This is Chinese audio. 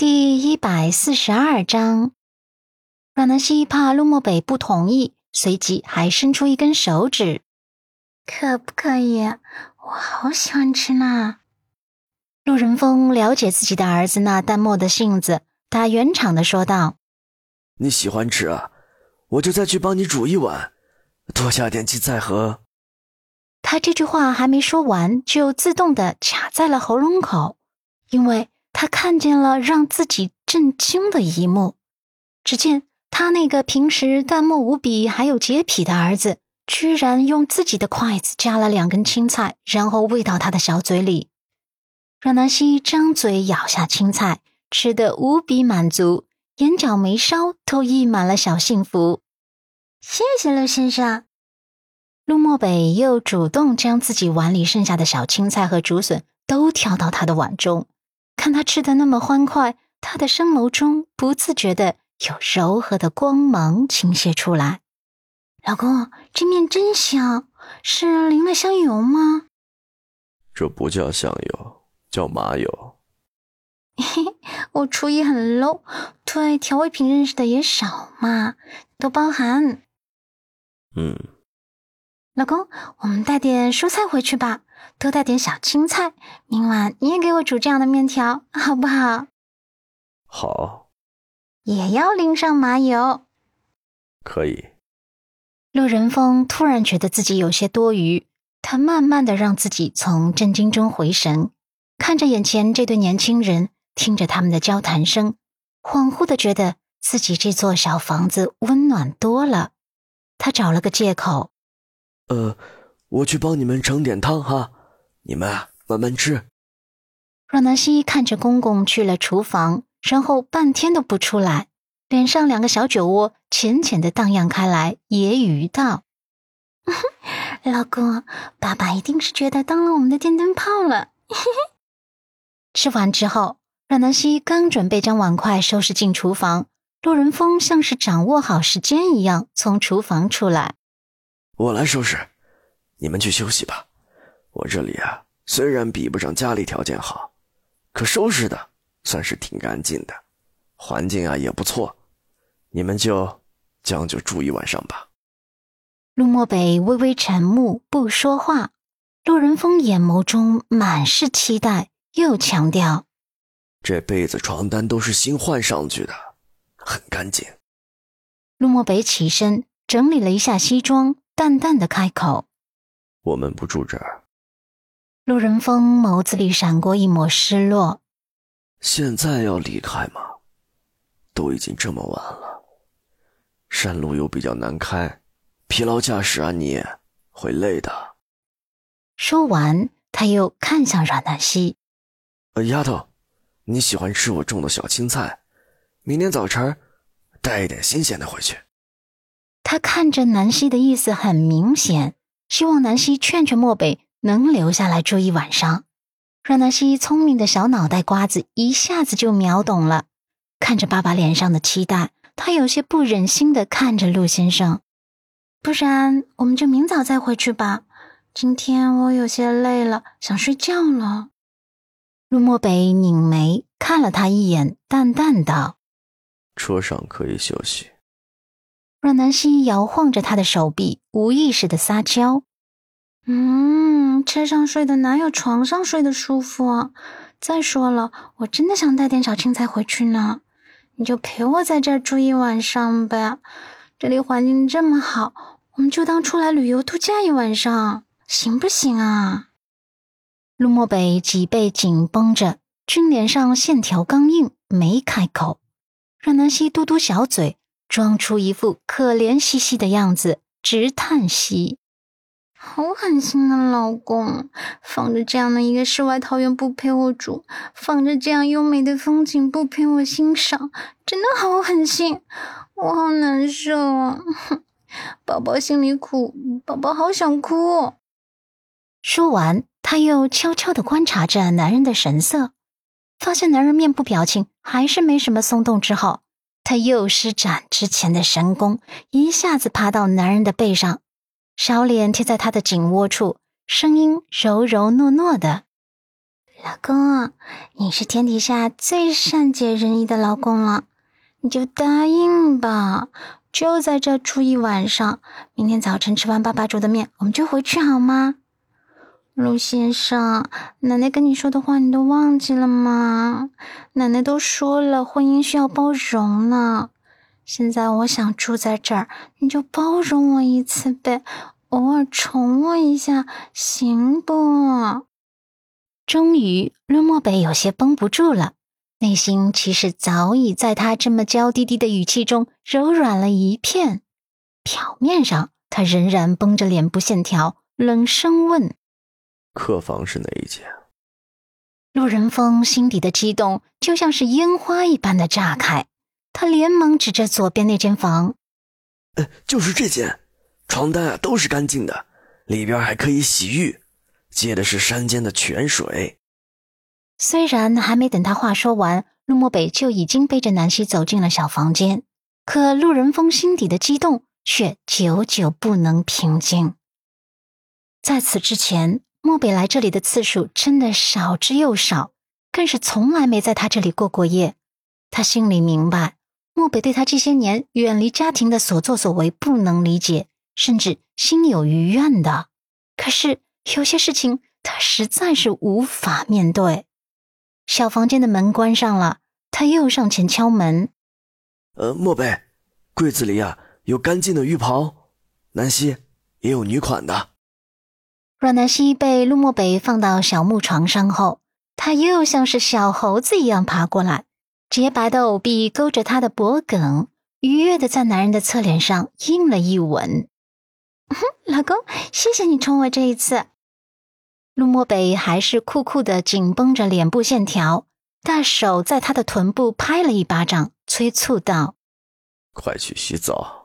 第一百四十二章，阮南希怕陆漠北不同意，随即还伸出一根手指：“可不可以？我好喜欢吃呢。”陆仁峰了解自己的儿子那淡漠的性子，打圆场的说道：“你喜欢吃啊，我就再去帮你煮一碗，多下点鸡菜和。”他这句话还没说完，就自动的卡在了喉咙口，因为他看见了让自己震惊的一幕。只见他那个平时淡漠无比、还有洁癖的儿子，居然用自己的筷子夹了两根青菜，然后喂到他的小嘴里。阮南希张嘴咬下青菜，吃得无比满足，眼角眉梢都溢满了小幸福。谢谢陆先生。陆漠北又主动将自己碗里剩下的小青菜和竹笋都挑到他的碗中，看他吃的那么欢快，他的深眸中不自觉的有柔和的光芒倾泻出来。老公，这面真香，是淋了香油吗？这不叫香油，叫麻油。嘿嘿，我厨艺很 low，对调味品认识的也少嘛，多包含。嗯。老公，我们带点蔬菜回去吧，多带点小青菜。明晚你也给我煮这样的面条，好不好？好。也要淋上麻油。可以。陆仁峰突然觉得自己有些多余，他慢慢的让自己从震惊中回神，看着眼前这对年轻人，听着他们的交谈声，恍惚的觉得自己这座小房子温暖多了。他找了个借口。呃，我去帮你们盛点汤哈，你们慢慢吃。阮南希看着公公去了厨房，然后半天都不出来，脸上两个小酒窝浅浅的荡漾开来，揶揄道：“ 老公，爸爸一定是觉得当了我们的电灯泡了。”吃完之后，阮南希刚准备将碗筷收拾进厨房，陆仁峰像是掌握好时间一样从厨房出来。我来收拾，你们去休息吧。我这里啊，虽然比不上家里条件好，可收拾的算是挺干净的，环境啊也不错。你们就将就住一晚上吧。陆漠北微微沉默，不说话。陆仁峰眼眸中满是期待，又强调：“这被子、床单都是新换上去的，很干净。”陆漠北起身整理了一下西装。淡淡的开口：“我们不住这儿。”陆仁峰眸子里闪过一抹失落。现在要离开吗？都已经这么晚了，山路又比较难开，疲劳驾驶啊，你会累的。说完，他又看向阮南希：“呃，丫头，你喜欢吃我种的小青菜，明天早晨带一点新鲜的回去。”他看着南希的意思很明显，希望南希劝劝漠北能留下来住一晚上。让南希聪明的小脑袋瓜子一下子就秒懂了。看着爸爸脸上的期待，他有些不忍心的看着陆先生。不然我们就明早再回去吧。今天我有些累了，想睡觉了。陆漠北拧眉看了他一眼，淡淡道：“车上可以休息。”阮南希摇晃着他的手臂，无意识的撒娇：“嗯，车上睡的哪有床上睡的舒服啊？再说了，我真的想带点小青菜回去呢。你就陪我在这儿住一晚上呗，这里环境这么好，我们就当出来旅游度假一晚上，行不行啊？”陆漠北脊背紧绷着，俊脸上线条刚硬，没开口。阮南希嘟嘟小嘴。装出一副可怜兮兮的样子，直叹息：“好狠心的，老公！放着这样的一个世外桃源不陪我住，放着这样优美的风景不陪我欣赏，真的好狠心，我好难受啊！宝宝心里苦，宝宝好想哭。”说完，他又悄悄地观察着男人的神色，发现男人面部表情还是没什么松动之后。他又施展之前的神功，一下子爬到男人的背上，小脸贴在他的颈窝处，声音柔柔糯糯的：“老公，你是天底下最善解人意的老公了，你就答应吧，就在这住一晚上。明天早晨吃完爸爸煮的面，我们就回去好吗？陆先生，奶奶跟你说的话你都忘记了吗？奶奶都说了，婚姻需要包容呢。现在我想住在这儿，你就包容我一次呗，偶尔宠我一下，行不？终于，陆漠北有些绷不住了，内心其实早已在他这么娇滴滴的语气中柔软了一片。表面上，他仍然绷着脸部线条，冷声问：“客房是哪一间？”陆仁峰心底的激动就像是烟花一般的炸开，他连忙指着左边那间房：“呃，就是这间，床单啊都是干净的，里边还可以洗浴。”接的是山间的泉水。虽然还没等他话说完，陆漠北就已经背着南希走进了小房间，可陆仁峰心底的激动却久久不能平静。在此之前，漠北来这里的次数真的少之又少，更是从来没在他这里过过夜。他心里明白，漠北对他这些年远离家庭的所作所为不能理解，甚至心有余怨的。可是。有些事情他实在是无法面对。小房间的门关上了，他又上前敲门。呃，漠北，柜子里呀有干净的浴袍，南希也有女款的。阮南希被陆漠北放到小木床上后，他又像是小猴子一样爬过来，洁白的藕臂勾着他的脖颈，愉悦的在男人的侧脸上印了一吻。老公，谢谢你宠我这一次。陆漠北还是酷酷的紧绷着脸部线条，大手在他的臀部拍了一巴掌，催促道：“快去洗澡。”